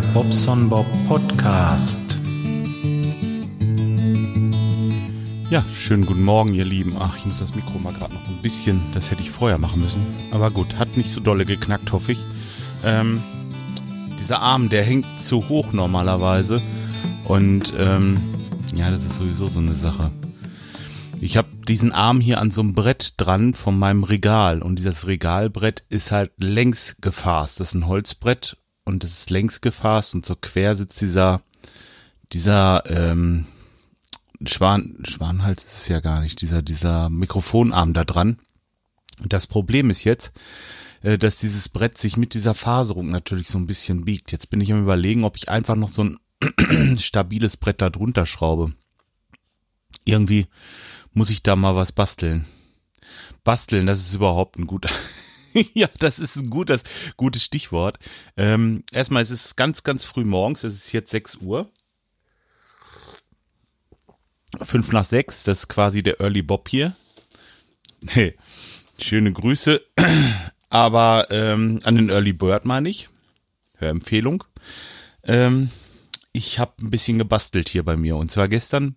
Bobson Bob Podcast. Ja, schönen guten Morgen, ihr Lieben. Ach, ich muss das Mikro mal gerade noch so ein bisschen, das hätte ich vorher machen müssen. Aber gut, hat nicht so dolle geknackt, hoffe ich. Ähm, dieser Arm, der hängt zu hoch normalerweise. Und ähm, ja, das ist sowieso so eine Sache. Ich habe diesen Arm hier an so einem Brett dran von meinem Regal und dieses Regalbrett ist halt längs gefasst. Das ist ein Holzbrett und das ist längs gefasst und so quer sitzt dieser dieser ähm, Schwan Schwanhals ist es ja gar nicht dieser dieser Mikrofonarm da dran. Das Problem ist jetzt, äh, dass dieses Brett sich mit dieser Faserung natürlich so ein bisschen biegt. Jetzt bin ich am überlegen, ob ich einfach noch so ein stabiles Brett da drunter schraube. Irgendwie muss ich da mal was basteln. Basteln, das ist überhaupt ein guter. ja, das ist ein gutes, gutes Stichwort. Ähm, erstmal, es ist ganz, ganz früh morgens. Es ist jetzt 6 Uhr. Fünf nach sechs, das ist quasi der Early Bob hier. Hey, schöne Grüße. Aber ähm, an den Early Bird meine ich. Hörempfehlung. Ähm, ich habe ein bisschen gebastelt hier bei mir. Und zwar gestern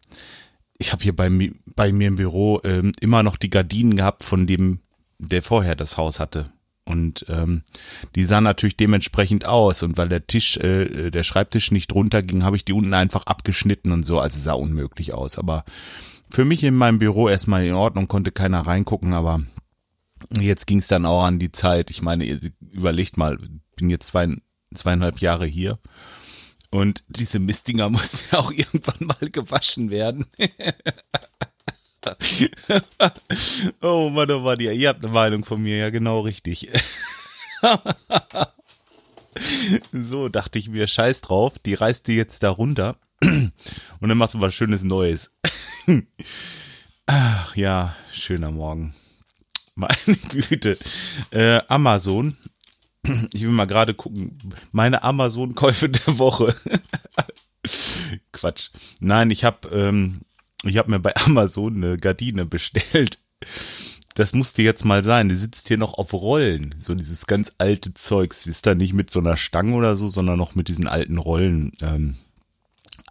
ich habe hier bei, bei mir im Büro ähm, immer noch die Gardinen gehabt von dem, der vorher das Haus hatte. Und ähm, die sahen natürlich dementsprechend aus. Und weil der Tisch, äh, der Schreibtisch nicht runterging, habe ich die unten einfach abgeschnitten und so. Also sah unmöglich aus. Aber für mich in meinem Büro erstmal in Ordnung, konnte keiner reingucken, aber jetzt ging es dann auch an die Zeit. Ich meine, überlegt mal, bin jetzt zwei, zweieinhalb Jahre hier und diese Mistdinger muss ja auch irgendwann mal gewaschen werden. oh Mann, oh Mann, ihr, ihr habt eine Meinung von mir, ja genau richtig. so, dachte ich mir, scheiß drauf, die reißt die jetzt da runter und dann machst du was Schönes Neues. Ach ja, schöner Morgen. Meine Güte. Äh, Amazon ich will mal gerade gucken, meine Amazon-Käufe der Woche. Quatsch. Nein, ich habe ähm, ich habe mir bei Amazon eine Gardine bestellt. Das musste jetzt mal sein. Die sitzt hier noch auf Rollen. So dieses ganz alte Zeugs. Ist da nicht mit so einer Stange oder so, sondern noch mit diesen alten Rollen. Ähm,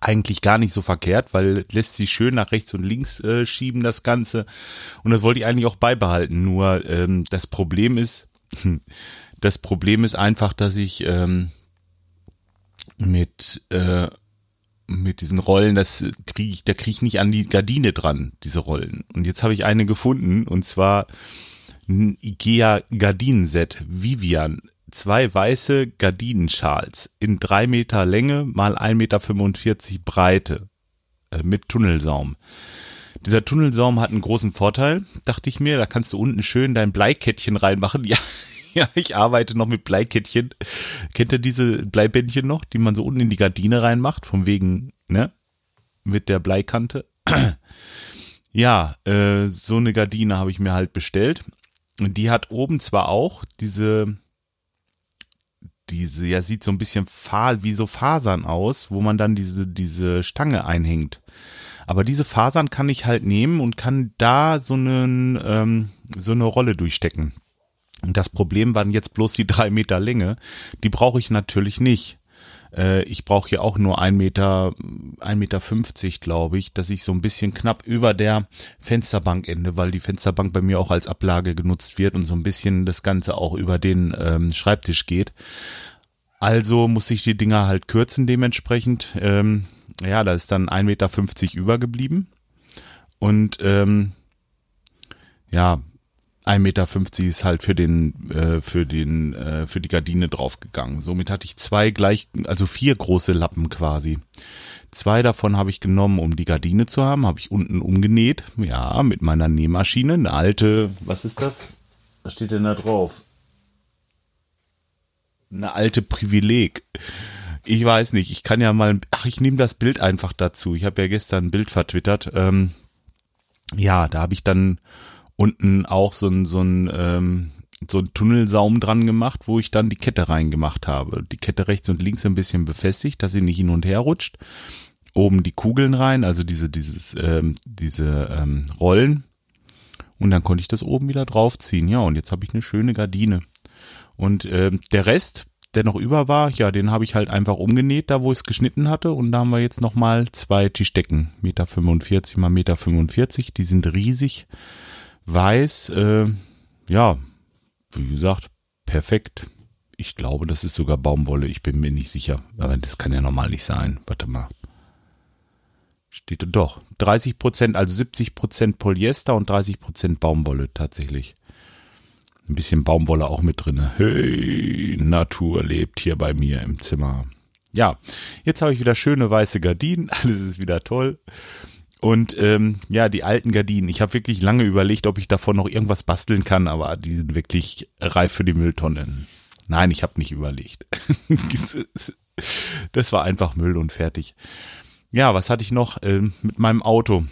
eigentlich gar nicht so verkehrt, weil lässt sich schön nach rechts und links äh, schieben, das Ganze. Und das wollte ich eigentlich auch beibehalten. Nur ähm, das Problem ist, Das Problem ist einfach, dass ich ähm, mit äh, mit diesen Rollen, das kriege ich, da kriege ich nicht an die Gardine dran, diese Rollen. Und jetzt habe ich eine gefunden und zwar ein Ikea Gardinenset Vivian. Zwei weiße Gardinenschals in drei Meter Länge mal 1,45 Meter Breite äh, mit Tunnelsaum. Dieser Tunnelsaum hat einen großen Vorteil, dachte ich mir. Da kannst du unten schön dein Bleikettchen reinmachen. Ja, ja, ich arbeite noch mit Bleikettchen. Kennt ihr diese Bleibändchen noch, die man so unten in die Gardine reinmacht, von wegen, ne? Mit der Bleikante. ja, äh, so eine Gardine habe ich mir halt bestellt. Und die hat oben zwar auch diese, diese, ja, sieht so ein bisschen fahl, wie so Fasern aus, wo man dann diese, diese Stange einhängt. Aber diese Fasern kann ich halt nehmen und kann da so einen, ähm, so eine Rolle durchstecken. Das Problem waren jetzt bloß die drei Meter Länge. Die brauche ich natürlich nicht. Äh, ich brauche hier auch nur ein Meter, ein Meter fünfzig, glaube ich, dass ich so ein bisschen knapp über der Fensterbank ende, weil die Fensterbank bei mir auch als Ablage genutzt wird und so ein bisschen das Ganze auch über den ähm, Schreibtisch geht. Also muss ich die Dinger halt kürzen dementsprechend. Ähm, ja, da ist dann ein Meter fünfzig übergeblieben. Und ähm, ja, 1,50 Meter ist halt für den, äh, für den, äh, für die Gardine draufgegangen. Somit hatte ich zwei gleich, also vier große Lappen quasi. Zwei davon habe ich genommen, um die Gardine zu haben, habe ich unten umgenäht, ja, mit meiner Nähmaschine, eine alte, was ist das? Was steht denn da drauf? Eine alte Privileg. Ich weiß nicht, ich kann ja mal, ach, ich nehme das Bild einfach dazu. Ich habe ja gestern ein Bild vertwittert. Ähm, ja, da habe ich dann unten auch so ein, so ein, ähm, so ein Tunnelsaum dran gemacht, wo ich dann die Kette reingemacht habe. Die Kette rechts und links ein bisschen befestigt, dass sie nicht hin und her rutscht. Oben die Kugeln rein, also diese, dieses, ähm, diese ähm, Rollen. Und dann konnte ich das oben wieder draufziehen. Ja, und jetzt habe ich eine schöne Gardine. Und ähm, der Rest, der noch über war, ja, den habe ich halt einfach umgenäht, da wo ich es geschnitten hatte. Und da haben wir jetzt nochmal zwei Tischdecken, Meter 45 mal Meter 45. Die sind riesig, weiß, äh, ja, wie gesagt, perfekt. Ich glaube, das ist sogar Baumwolle. Ich bin mir nicht sicher. Aber das kann ja normal nicht sein. Warte mal. Steht doch. 30 Prozent, also 70 Prozent Polyester und 30 Prozent Baumwolle tatsächlich. Ein bisschen Baumwolle auch mit drinne. Hey, Natur lebt hier bei mir im Zimmer. Ja, jetzt habe ich wieder schöne weiße Gardinen. Alles ist wieder toll. Und ähm, ja, die alten Gardinen. Ich habe wirklich lange überlegt, ob ich davon noch irgendwas basteln kann, aber die sind wirklich reif für die Mülltonne. Nein, ich habe nicht überlegt. das war einfach Müll und fertig. Ja, was hatte ich noch ähm, mit meinem Auto?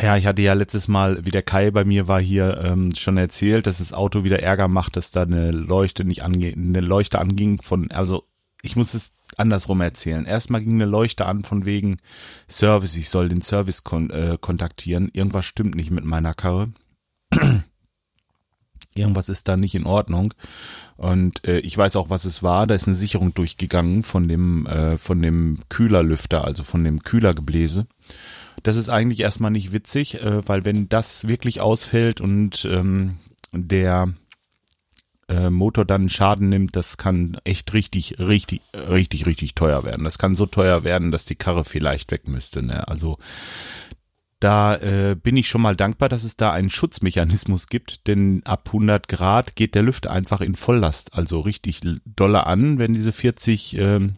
Ja, ich hatte ja letztes Mal, wie der Kai bei mir war hier, ähm, schon erzählt, dass das Auto wieder Ärger macht, dass da eine Leuchte nicht ange eine Leuchte anging von, also ich muss es andersrum erzählen. Erstmal ging eine Leuchte an von wegen Service, ich soll den Service kon äh, kontaktieren. Irgendwas stimmt nicht mit meiner Karre. Irgendwas ist da nicht in Ordnung. Und äh, ich weiß auch, was es war. Da ist eine Sicherung durchgegangen von dem, äh, von dem Kühlerlüfter, also von dem Kühlergebläse. Das ist eigentlich erstmal nicht witzig, äh, weil wenn das wirklich ausfällt und ähm, der äh, Motor dann Schaden nimmt, das kann echt richtig, richtig, richtig, richtig teuer werden. Das kann so teuer werden, dass die Karre vielleicht weg müsste. Ne? Also da äh, bin ich schon mal dankbar, dass es da einen Schutzmechanismus gibt, denn ab 100 Grad geht der Lüfter einfach in Volllast, also richtig dolle an, wenn diese 40 äh,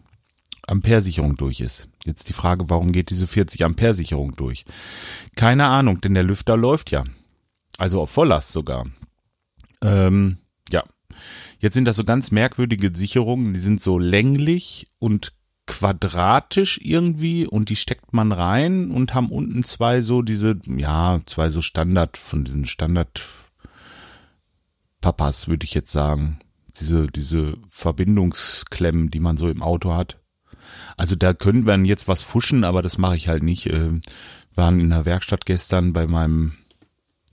Ampere-Sicherung durch ist. Jetzt die Frage, warum geht diese 40 Ampere-Sicherung durch? Keine Ahnung, denn der Lüfter läuft ja. Also auf Volllast sogar. Ähm. Jetzt sind das so ganz merkwürdige Sicherungen, die sind so länglich und quadratisch irgendwie und die steckt man rein und haben unten zwei so diese, ja, zwei so Standard, von diesen Standard Papas, würde ich jetzt sagen. Diese, diese Verbindungsklemmen, die man so im Auto hat. Also da könnte man jetzt was fuschen, aber das mache ich halt nicht. Äh, waren in der Werkstatt gestern bei meinem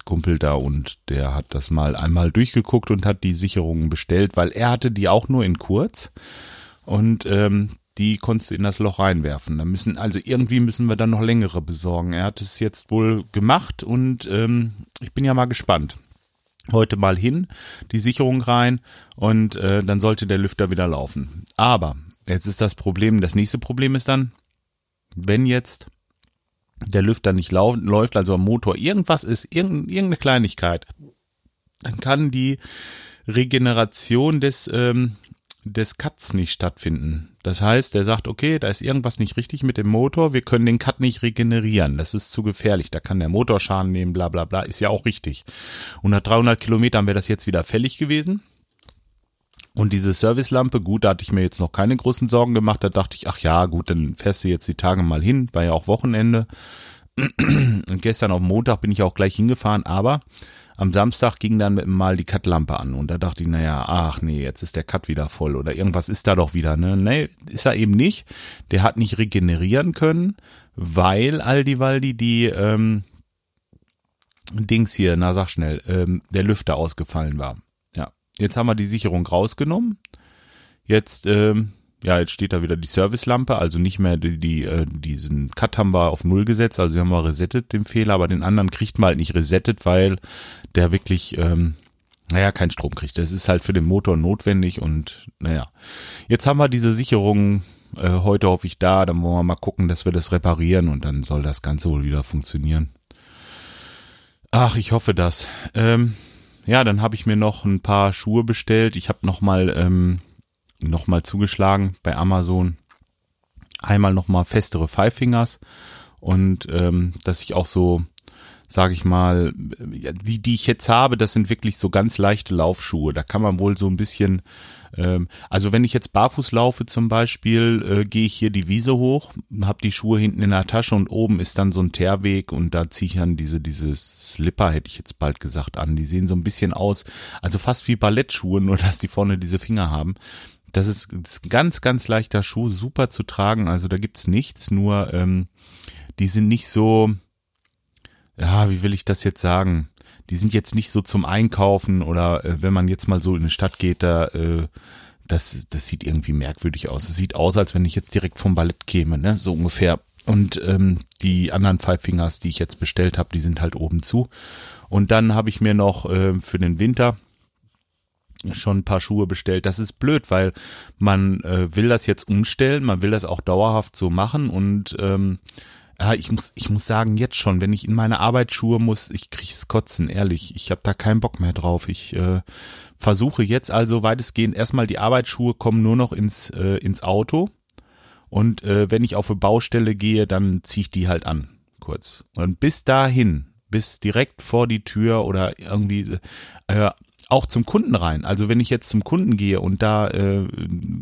Kumpel da und der hat das mal einmal durchgeguckt und hat die Sicherungen bestellt, weil er hatte die auch nur in kurz und ähm, die konntest du in das Loch reinwerfen. Da müssen also irgendwie müssen wir dann noch längere besorgen. Er hat es jetzt wohl gemacht und ähm, ich bin ja mal gespannt. Heute mal hin, die Sicherung rein und äh, dann sollte der Lüfter wieder laufen. Aber Jetzt ist das Problem, das nächste Problem ist dann, wenn jetzt der Lüfter nicht läuft, also am Motor irgendwas ist, irgendeine Kleinigkeit, dann kann die Regeneration des, ähm, des Cuts nicht stattfinden. Das heißt, der sagt, okay, da ist irgendwas nicht richtig mit dem Motor, wir können den Cut nicht regenerieren, das ist zu gefährlich, da kann der Motor Schaden nehmen, bla bla bla, ist ja auch richtig. Und nach 300 Kilometern wäre das jetzt wieder fällig gewesen. Und diese Servicelampe, gut, da hatte ich mir jetzt noch keine großen Sorgen gemacht. Da dachte ich, ach ja, gut, dann fährst du jetzt die Tage mal hin, war ja auch Wochenende. Und gestern auf Montag bin ich auch gleich hingefahren, aber am Samstag ging dann mal die Cut-Lampe an und da dachte ich, naja, ach nee, jetzt ist der Cut wieder voll oder irgendwas ist da doch wieder, ne? Nee, ist er eben nicht. Der hat nicht regenerieren können, weil Aldi Waldi die ähm, Dings hier, na sag schnell, ähm, der Lüfter ausgefallen war. Jetzt haben wir die Sicherung rausgenommen. Jetzt, ähm, ja, jetzt steht da wieder die Servicelampe, also nicht mehr die, die äh, diesen Cut haben wir auf Null gesetzt, also haben wir resettet den Fehler, aber den anderen kriegt man halt nicht resettet, weil der wirklich, ähm, naja, keinen Strom kriegt. Das ist halt für den Motor notwendig und naja. Jetzt haben wir diese Sicherung äh, heute hoffe ich da, dann wollen wir mal gucken, dass wir das reparieren und dann soll das Ganze wohl wieder funktionieren. Ach, ich hoffe das. Ähm, ja, dann habe ich mir noch ein paar Schuhe bestellt. Ich habe nochmal ähm, noch zugeschlagen bei Amazon. Einmal nochmal festere Five Fingers und ähm, dass ich auch so, sage ich mal, die, die ich jetzt habe, das sind wirklich so ganz leichte Laufschuhe. Da kann man wohl so ein bisschen ähm, also wenn ich jetzt barfuß laufe zum Beispiel, äh, gehe ich hier die Wiese hoch, habe die Schuhe hinten in der Tasche und oben ist dann so ein Teerweg und da ziehe ich dann diese, diese Slipper, hätte ich jetzt bald gesagt, an. Die sehen so ein bisschen aus, also fast wie Ballettschuhe, nur dass die vorne diese Finger haben. Das ist, das ist ganz, ganz leichter Schuh, super zu tragen. Also da gibt's nichts, nur ähm, die sind nicht so, ja, wie will ich das jetzt sagen? die sind jetzt nicht so zum Einkaufen oder äh, wenn man jetzt mal so in eine Stadt geht, da äh, das, das sieht irgendwie merkwürdig aus. Es sieht aus, als wenn ich jetzt direkt vom Ballett käme, ne? So ungefähr. Und ähm, die anderen Five Fingers, die ich jetzt bestellt habe, die sind halt oben zu. Und dann habe ich mir noch äh, für den Winter schon ein paar Schuhe bestellt. Das ist blöd, weil man äh, will das jetzt umstellen, man will das auch dauerhaft so machen und ähm, ich muss, ich muss sagen, jetzt schon, wenn ich in meine Arbeitsschuhe muss, ich krieg's kotzen, ehrlich. Ich habe da keinen Bock mehr drauf. Ich äh, versuche jetzt also weitestgehend erstmal die Arbeitsschuhe kommen nur noch ins, äh, ins Auto. Und äh, wenn ich auf eine Baustelle gehe, dann ziehe ich die halt an, kurz. Und bis dahin, bis direkt vor die Tür oder irgendwie äh, auch zum Kunden rein. Also wenn ich jetzt zum Kunden gehe und da, äh,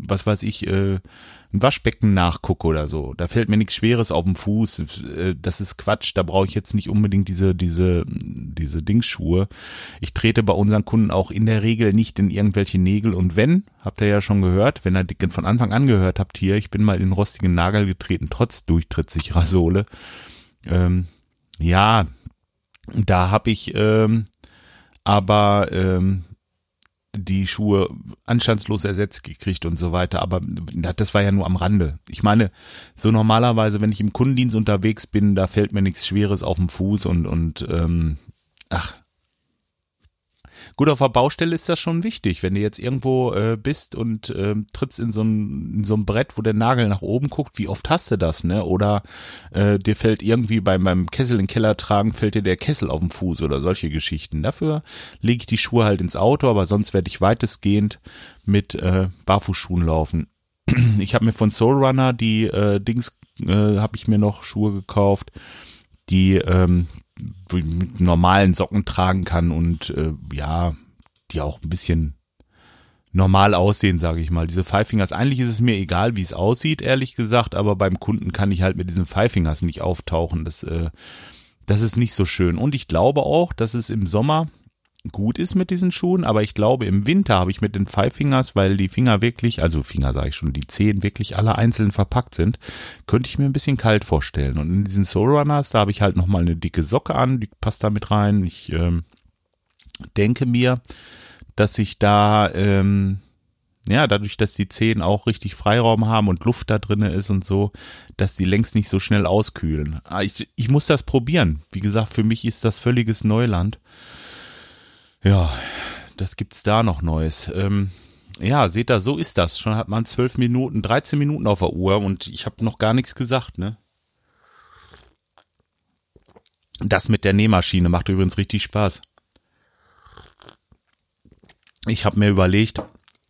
was weiß ich, äh, ein Waschbecken nachgucke oder so, da fällt mir nichts Schweres auf den Fuß. Äh, das ist Quatsch. Da brauche ich jetzt nicht unbedingt diese diese diese Dingsschuhe. Ich trete bei unseren Kunden auch in der Regel nicht in irgendwelche Nägel. Und wenn, habt ihr ja schon gehört, wenn ihr von Anfang an gehört habt hier, ich bin mal in rostigen Nagel getreten, trotz durchtrittsicherer Sohle. Ähm, ja, da habe ich ähm, aber ähm, die Schuhe anstandslos ersetzt gekriegt und so weiter. Aber das war ja nur am Rande. Ich meine, so normalerweise, wenn ich im Kundendienst unterwegs bin, da fällt mir nichts Schweres auf den Fuß und, und ähm, ach, Gut, auf der Baustelle ist das schon wichtig, wenn du jetzt irgendwo äh, bist und äh, trittst in so, ein, in so Brett, wo der Nagel nach oben guckt, wie oft hast du das, ne? Oder äh, dir fällt irgendwie beim, beim Kessel in den Keller tragen, fällt dir der Kessel auf den Fuß oder solche Geschichten. Dafür lege ich die Schuhe halt ins Auto, aber sonst werde ich weitestgehend mit äh, Barfußschuhen laufen. Ich habe mir von Soul Runner die äh, Dings, äh, habe ich mir noch Schuhe gekauft, die ähm, mit normalen Socken tragen kann und äh, ja, die auch ein bisschen normal aussehen, sage ich mal. Diese Five Fingers, eigentlich ist es mir egal, wie es aussieht, ehrlich gesagt, aber beim Kunden kann ich halt mit diesen Five Fingers nicht auftauchen. Das, äh, das ist nicht so schön. Und ich glaube auch, dass es im Sommer gut ist mit diesen Schuhen, aber ich glaube, im Winter habe ich mit den Five Fingers, weil die Finger wirklich, also Finger sage ich schon, die Zehen wirklich alle einzeln verpackt sind, könnte ich mir ein bisschen kalt vorstellen. Und in diesen Soul Runners, da habe ich halt nochmal eine dicke Socke an, die passt da mit rein. Ich ähm, denke mir, dass ich da, ähm, ja, dadurch, dass die Zehen auch richtig Freiraum haben und Luft da drinne ist und so, dass die längst nicht so schnell auskühlen. Ah, ich, ich muss das probieren. Wie gesagt, für mich ist das völliges Neuland. Ja, das gibt's da noch Neues. Ähm, ja, seht ihr, so ist das. Schon hat man zwölf Minuten, 13 Minuten auf der Uhr und ich habe noch gar nichts gesagt, ne? Das mit der Nähmaschine macht übrigens richtig Spaß. Ich habe mir überlegt,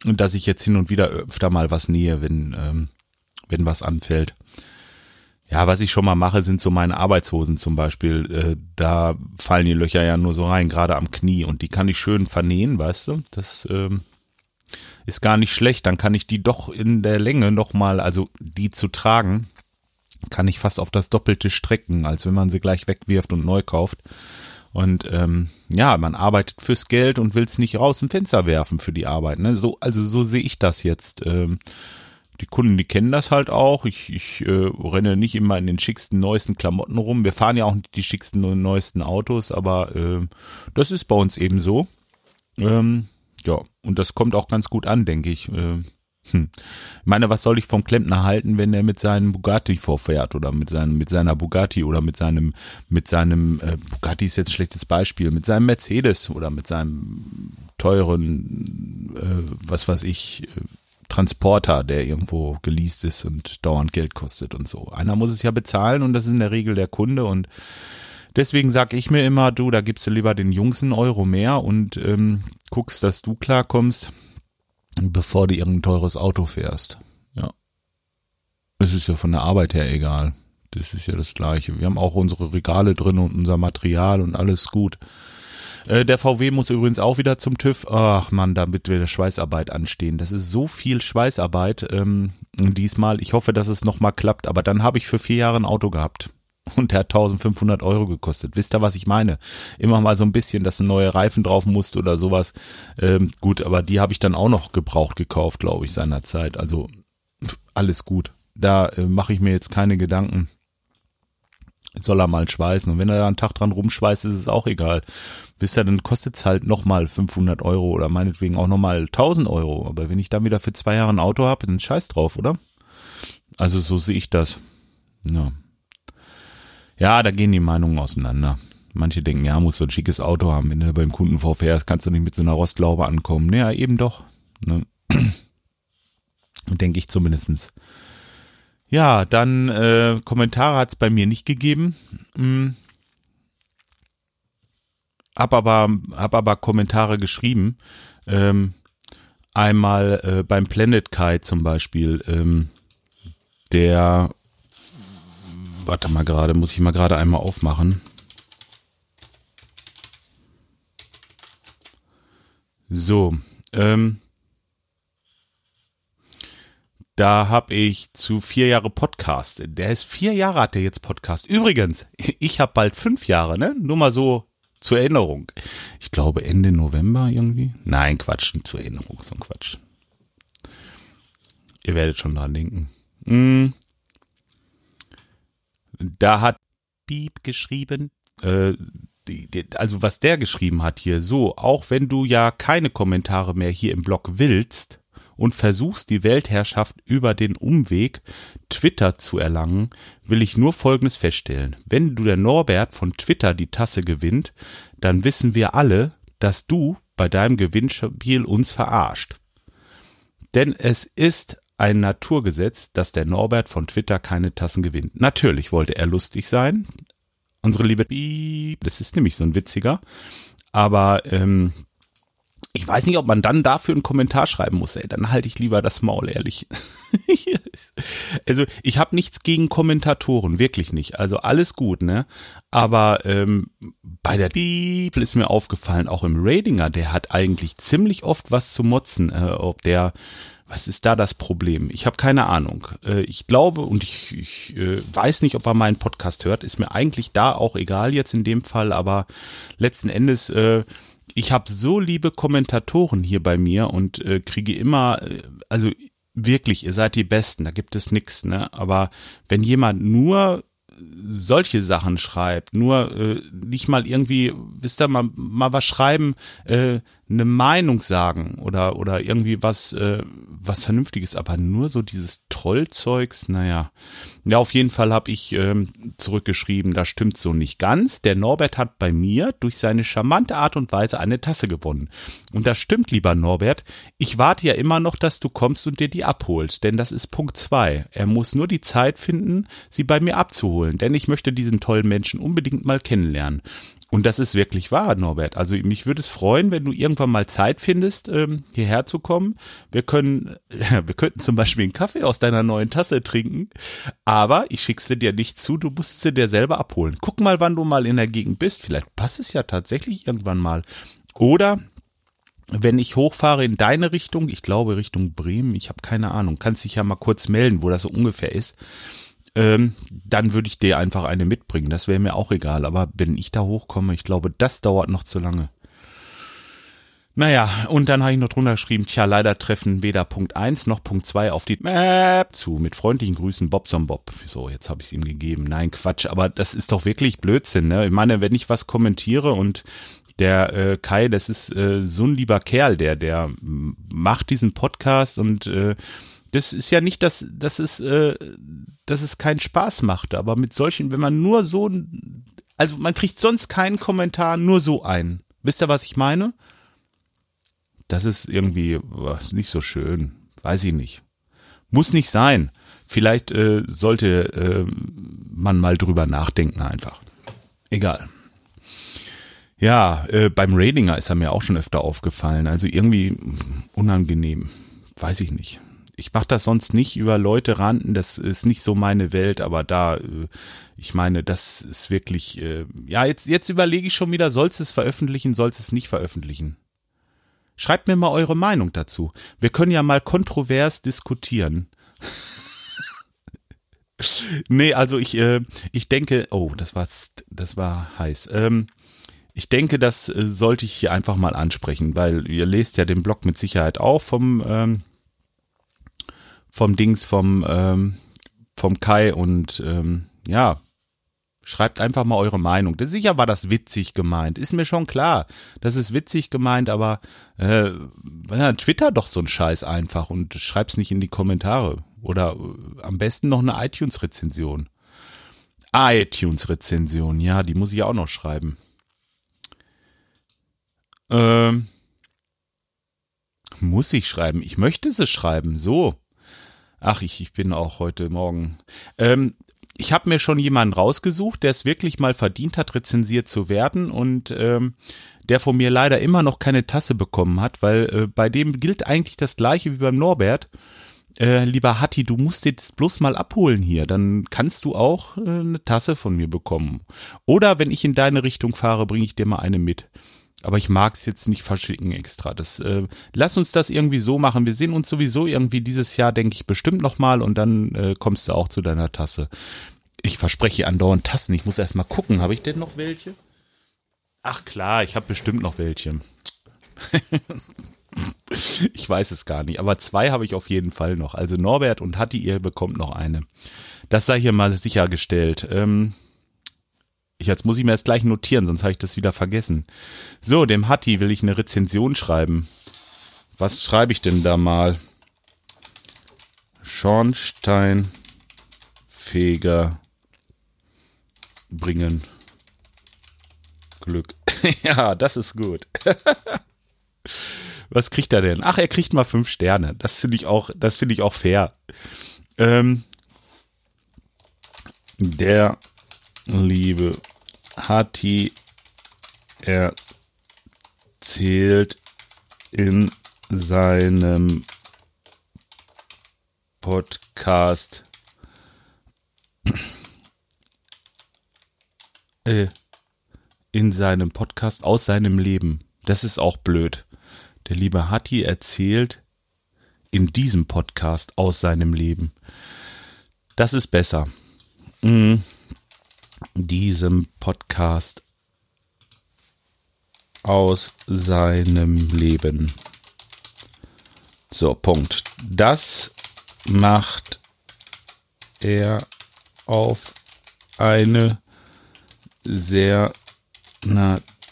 dass ich jetzt hin und wieder öfter mal was nähe, wenn, ähm, wenn was anfällt. Ja, was ich schon mal mache, sind so meine Arbeitshosen zum Beispiel. Äh, da fallen die Löcher ja nur so rein, gerade am Knie. Und die kann ich schön vernähen, weißt du? Das ähm, ist gar nicht schlecht. Dann kann ich die doch in der Länge nochmal, also die zu tragen, kann ich fast auf das Doppelte strecken, als wenn man sie gleich wegwirft und neu kauft. Und ähm, ja, man arbeitet fürs Geld und will es nicht raus im Fenster werfen für die Arbeit. Ne? So, also so sehe ich das jetzt. Ähm, die Kunden, die kennen das halt auch. Ich, ich äh, renne nicht immer in den schicksten, neuesten Klamotten rum. Wir fahren ja auch nicht die schicksten und neuesten Autos, aber äh, das ist bei uns eben so. Ähm, ja, und das kommt auch ganz gut an, denke ich. Äh, hm. Ich meine, was soll ich vom Klempner halten, wenn er mit seinem Bugatti vorfährt oder mit seinem mit seiner Bugatti oder mit seinem mit seinem äh, Bugatti ist jetzt ein schlechtes Beispiel, mit seinem Mercedes oder mit seinem teuren äh, was weiß ich äh, Transporter, der irgendwo geleast ist und dauernd Geld kostet und so. Einer muss es ja bezahlen und das ist in der Regel der Kunde und deswegen sag ich mir immer, du, da gibst du lieber den Jungs einen Euro mehr und ähm, guckst, dass du klarkommst, bevor du irgendein teures Auto fährst. Ja. Es ist ja von der Arbeit her egal. Das ist ja das Gleiche. Wir haben auch unsere Regale drin und unser Material und alles gut. Äh, der VW muss übrigens auch wieder zum TÜV. Ach man, damit wir der Schweißarbeit anstehen. Das ist so viel Schweißarbeit ähm, diesmal. Ich hoffe, dass es nochmal klappt. Aber dann habe ich für vier Jahre ein Auto gehabt. Und der hat 1500 Euro gekostet. Wisst ihr, was ich meine? Immer mal so ein bisschen, dass du neue Reifen drauf musst oder sowas. Ähm, gut, aber die habe ich dann auch noch gebraucht gekauft, glaube ich, seinerzeit. Also alles gut. Da äh, mache ich mir jetzt keine Gedanken. Soll er mal schweißen. Und wenn er da einen Tag dran rumschweißt, ist es auch egal. Wisst ihr, dann kostet es halt nochmal 500 Euro oder meinetwegen auch nochmal 1000 Euro. Aber wenn ich dann wieder für zwei Jahre ein Auto habe, dann scheiß drauf, oder? Also so sehe ich das. Ja. Ja, da gehen die Meinungen auseinander. Manche denken, ja, muss so ein schickes Auto haben. Wenn du beim Kunden vorfährst, kannst du nicht mit so einer Rostlaube ankommen. Naja, eben doch. Ne? Denke ich zumindestens. Ja, dann äh, Kommentare hat es bei mir nicht gegeben. Hm. Hab aber, hab aber Kommentare geschrieben. Ähm, einmal äh, beim Planet Kai zum Beispiel. Ähm, der, warte mal gerade, muss ich mal gerade einmal aufmachen. So, ähm, da habe ich zu vier Jahre Podcast. Der ist vier Jahre hat der jetzt Podcast. Übrigens, ich habe bald fünf Jahre, ne? Nur mal so zur Erinnerung. Ich glaube Ende November irgendwie. Nein, Quatsch, zur Erinnerung, so ein Quatsch. Ihr werdet schon dran denken. Hm. Da hat Piep geschrieben, äh, also was der geschrieben hat hier, so, auch wenn du ja keine Kommentare mehr hier im Blog willst, und versuchst die Weltherrschaft über den Umweg Twitter zu erlangen, will ich nur Folgendes feststellen. Wenn du der Norbert von Twitter die Tasse gewinnt, dann wissen wir alle, dass du bei deinem Gewinnspiel uns verarscht. Denn es ist ein Naturgesetz, dass der Norbert von Twitter keine Tassen gewinnt. Natürlich wollte er lustig sein. Unsere liebe das ist nämlich so ein witziger. Aber ähm, ich weiß nicht, ob man dann dafür einen Kommentar schreiben muss. Ey, dann halte ich lieber das Maul, ehrlich. also ich habe nichts gegen Kommentatoren, wirklich nicht. Also alles gut, ne? Aber ähm, bei der Bibel ist mir aufgefallen, auch im Ratinger, der hat eigentlich ziemlich oft was zu motzen. Äh, ob der, was ist da das Problem? Ich habe keine Ahnung. Äh, ich glaube und ich, ich äh, weiß nicht, ob er meinen Podcast hört. Ist mir eigentlich da auch egal jetzt in dem Fall, aber letzten Endes. Äh, ich habe so liebe Kommentatoren hier bei mir und äh, kriege immer, äh, also wirklich, ihr seid die Besten, da gibt es nix, ne? Aber wenn jemand nur solche Sachen schreibt, nur äh, nicht mal irgendwie, wisst ihr, mal, mal was schreiben, äh, eine Meinung sagen oder oder irgendwie was äh, was vernünftiges, aber nur so dieses Trollzeugs, naja. Ja, auf jeden Fall habe ich ähm, zurückgeschrieben, das stimmt so nicht ganz. Der Norbert hat bei mir durch seine charmante Art und Weise eine Tasse gewonnen. Und das stimmt, lieber Norbert. Ich warte ja immer noch, dass du kommst und dir die abholst, denn das ist Punkt zwei. Er muss nur die Zeit finden, sie bei mir abzuholen, denn ich möchte diesen tollen Menschen unbedingt mal kennenlernen. Und das ist wirklich wahr, Norbert. Also mich würde es freuen, wenn du irgendwann mal Zeit findest, ähm, hierher zu kommen. Wir können, wir könnten zum Beispiel einen Kaffee aus deiner neuen Tasse trinken, aber ich schick's dir nicht zu, du musst sie dir selber abholen. Guck mal, wann du mal in der Gegend bist. Vielleicht passt es ja tatsächlich irgendwann mal. Oder wenn ich hochfahre in deine Richtung, ich glaube Richtung Bremen, ich habe keine Ahnung, kannst dich ja mal kurz melden, wo das so ungefähr ist ähm, dann würde ich dir einfach eine mitbringen. Das wäre mir auch egal. Aber wenn ich da hochkomme, ich glaube, das dauert noch zu lange. Naja, und dann habe ich noch drunter geschrieben, tja, leider treffen weder Punkt 1 noch Punkt 2 auf die Map zu. Mit freundlichen Grüßen Bobson Bob. So, jetzt habe ich es ihm gegeben. Nein, Quatsch, aber das ist doch wirklich Blödsinn. Ne? Ich meine, wenn ich was kommentiere und der äh, Kai, das ist äh, so ein lieber Kerl, der, der macht diesen Podcast und äh, das ist ja nicht, dass, dass es, äh, dass es keinen Spaß macht, aber mit solchen, wenn man nur so, also man kriegt sonst keinen Kommentar, nur so einen. Wisst ihr, was ich meine? Das ist irgendwie nicht so schön. Weiß ich nicht. Muss nicht sein. Vielleicht äh, sollte äh, man mal drüber nachdenken einfach. Egal. Ja, äh, beim Ratinger ist er mir auch schon öfter aufgefallen. Also irgendwie unangenehm. Weiß ich nicht ich mache das sonst nicht über Leute ranten, das ist nicht so meine Welt, aber da, äh, ich meine, das ist wirklich, äh, ja, jetzt, jetzt überlege ich schon wieder, sollst es veröffentlichen, sollst es nicht veröffentlichen? Schreibt mir mal eure Meinung dazu. Wir können ja mal kontrovers diskutieren. nee, also ich, äh, ich denke, oh, das war, das war heiß. Ähm, ich denke, das sollte ich hier einfach mal ansprechen, weil ihr lest ja den Blog mit Sicherheit auch vom ähm, vom Dings vom ähm, vom Kai und ähm, ja Schreibt einfach mal eure Meinung. Sicher war das witzig gemeint. Ist mir schon klar. Das ist witzig gemeint, aber äh, ja, Twitter doch so ein Scheiß einfach und schreib's nicht in die Kommentare. Oder äh, am besten noch eine iTunes-Rezension. iTunes-Rezension, ja, die muss ich auch noch schreiben. Ähm, muss ich schreiben. Ich möchte sie schreiben. So. Ach, ich, ich bin auch heute Morgen. Ähm, ich habe mir schon jemanden rausgesucht, der es wirklich mal verdient hat, rezensiert zu werden und ähm, der von mir leider immer noch keine Tasse bekommen hat, weil äh, bei dem gilt eigentlich das gleiche wie beim Norbert. Äh, lieber Hatti, du musst jetzt bloß mal abholen hier, dann kannst du auch äh, eine Tasse von mir bekommen. Oder wenn ich in deine Richtung fahre, bringe ich dir mal eine mit. Aber ich mag es jetzt nicht verschicken extra. Das, äh, lass uns das irgendwie so machen. Wir sehen uns sowieso irgendwie dieses Jahr, denke ich, bestimmt nochmal und dann äh, kommst du auch zu deiner Tasse. Ich verspreche andauernd Tassen. Ich muss erst mal gucken. Habe ich denn noch welche? Ach klar, ich habe bestimmt noch welche. ich weiß es gar nicht, aber zwei habe ich auf jeden Fall noch. Also Norbert und Hatti, ihr bekommt noch eine. Das sei hier mal sichergestellt. Ähm, ich, jetzt muss ich mir das gleich notieren, sonst habe ich das wieder vergessen. So, dem Hatti will ich eine Rezension schreiben. Was schreibe ich denn da mal? Schornsteinfeger bringen Glück. ja, das ist gut. Was kriegt er denn? Ach, er kriegt mal fünf Sterne. Das finde ich auch, das finde ich auch fair. Ähm, der liebe Hati erzählt in seinem Podcast äh, in seinem Podcast aus seinem Leben. Das ist auch blöd. Der liebe Hatti erzählt in diesem Podcast aus seinem Leben. Das ist besser. Mhm diesem Podcast aus seinem Leben. So, Punkt. Das macht er auf eine sehr natürliche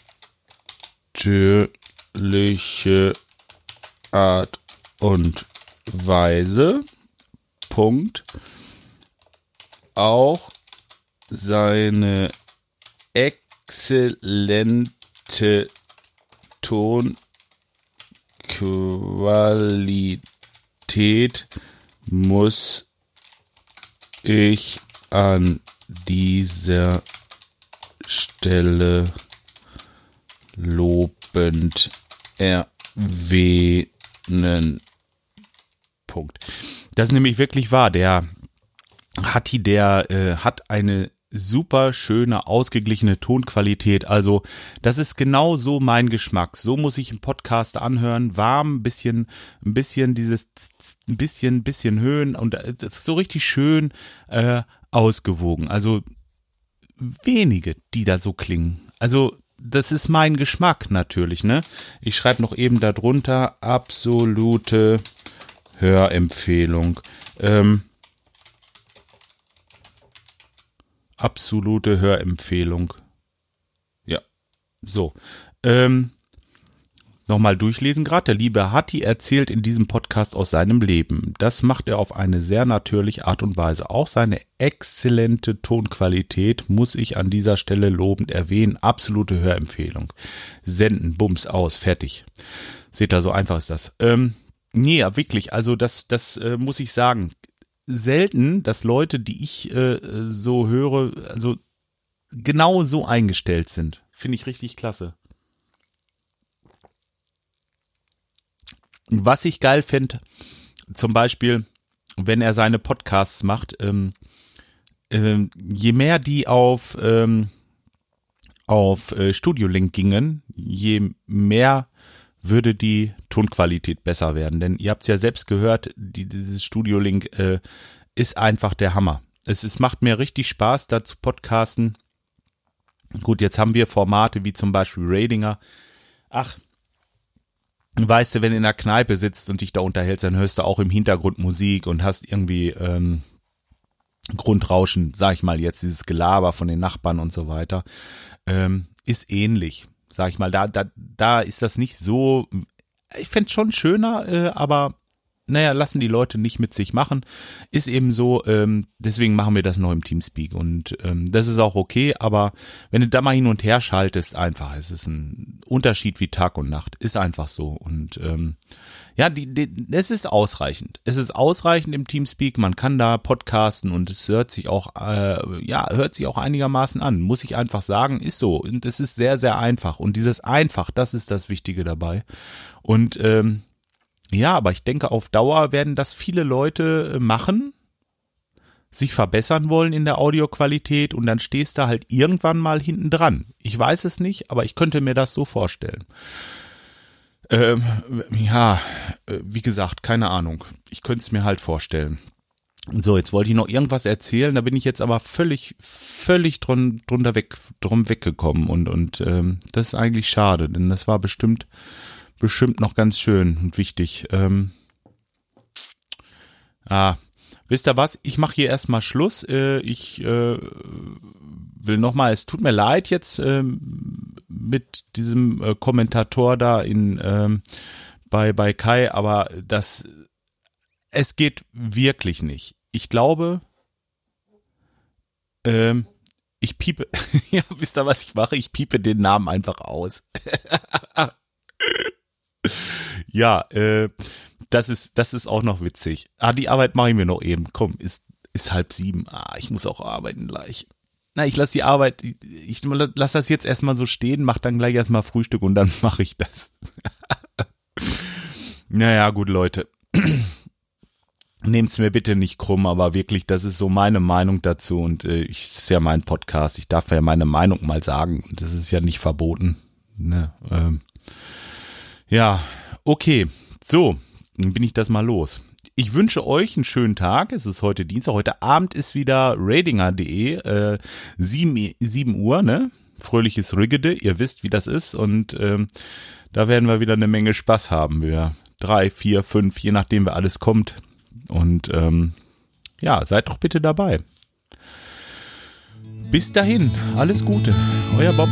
Art und Weise. Punkt. Auch seine exzellente Tonqualität muss ich an dieser Stelle lobend erwähnen. Punkt. Das ist nämlich wirklich wahr. Der Hatti, der äh, hat eine super schöne, ausgeglichene Tonqualität. Also, das ist genau so mein Geschmack. So muss ich einen Podcast anhören. Warm, bisschen, ein bisschen dieses, ein bisschen, bisschen Höhen und äh, das ist so richtig schön äh, ausgewogen. Also, wenige, die da so klingen. Also, das ist mein Geschmack natürlich, ne? Ich schreibe noch eben darunter absolute Hörempfehlung. Ähm, absolute Hörempfehlung. Ja, so. Ähm, Nochmal durchlesen gerade. Der liebe Hatti erzählt in diesem Podcast aus seinem Leben. Das macht er auf eine sehr natürliche Art und Weise. Auch seine exzellente Tonqualität muss ich an dieser Stelle lobend erwähnen. Absolute Hörempfehlung. Senden, Bums, aus, fertig. Seht ihr, so einfach ist das. Ähm, nee, wirklich, also das, das äh, muss ich sagen selten, dass Leute, die ich äh, so höre, also genau so eingestellt sind. Finde ich richtig klasse. Was ich geil finde, zum Beispiel, wenn er seine Podcasts macht, ähm, äh, je mehr die auf, ähm, auf äh, Studio Link gingen, je mehr würde die Tonqualität besser werden. Denn ihr habt es ja selbst gehört, die, dieses Studio Link äh, ist einfach der Hammer. Es, es macht mir richtig Spaß, da zu podcasten. Gut, jetzt haben wir Formate wie zum Beispiel Radinger. Ach, weißt du, wenn du in der Kneipe sitzt und dich da unterhältst, dann hörst du auch im Hintergrund Musik und hast irgendwie ähm, Grundrauschen, sag ich mal jetzt, dieses Gelaber von den Nachbarn und so weiter, ähm, ist ähnlich, sag ich mal. Da, da, da ist das nicht so, ich fände schon schöner, äh, aber naja, lassen die Leute nicht mit sich machen. Ist eben so, ähm, deswegen machen wir das noch im Teamspeak. Und ähm, das ist auch okay, aber wenn du da mal hin und her schaltest, einfach, es ist ein Unterschied wie Tag und Nacht, ist einfach so. Und ähm, ja, die, die, es ist ausreichend. Es ist ausreichend im Teamspeak, man kann da podcasten und es hört sich auch, äh, ja, hört sich auch einigermaßen an, muss ich einfach sagen, ist so. Und es ist sehr, sehr einfach. Und dieses einfach, das ist das Wichtige dabei. Und ähm, ja, aber ich denke, auf Dauer werden das viele Leute äh, machen, sich verbessern wollen in der Audioqualität und dann stehst du halt irgendwann mal hinten dran. Ich weiß es nicht, aber ich könnte mir das so vorstellen. Ähm, ja, äh, wie gesagt, keine Ahnung. Ich könnte es mir halt vorstellen. So, jetzt wollte ich noch irgendwas erzählen, da bin ich jetzt aber völlig, völlig drun, drunter weg, drum weggekommen und, und ähm, das ist eigentlich schade, denn das war bestimmt bestimmt noch ganz schön und wichtig. Ähm, ah, wisst ihr was? Ich mache hier erstmal Schluss. Äh, ich äh, will nochmal, es tut mir leid jetzt ähm, mit diesem äh, Kommentator da in ähm, bei, bei Kai, aber das es geht wirklich nicht. Ich glaube, ähm, ich piepe, ja, wisst ihr, was ich mache? Ich piepe den Namen einfach aus. ja, äh, das ist, das ist auch noch witzig. Ah, die Arbeit mache ich mir noch eben. Komm, ist, ist halb sieben. Ah, ich muss auch arbeiten gleich. Na, ich lasse die Arbeit, ich lasse das jetzt erstmal so stehen, mach dann gleich erstmal Frühstück und dann mache ich das. naja, gut, Leute. Nehmt's mir bitte nicht krumm, aber wirklich, das ist so meine Meinung dazu und äh, ich ist ja mein Podcast, ich darf ja meine Meinung mal sagen. Das ist ja nicht verboten. Ne? Ähm, ja, okay. So, dann bin ich das mal los. Ich wünsche euch einen schönen Tag. Es ist heute Dienstag. Heute Abend ist wieder radinger.de, äh, 7, 7 Uhr, ne? Fröhliches Riggede. Ihr wisst, wie das ist. Und ähm, da werden wir wieder eine Menge Spaß haben. Wir drei, vier, fünf, je nachdem, wer alles kommt. Und ähm, ja, seid doch bitte dabei. Bis dahin, alles Gute. Euer Bob.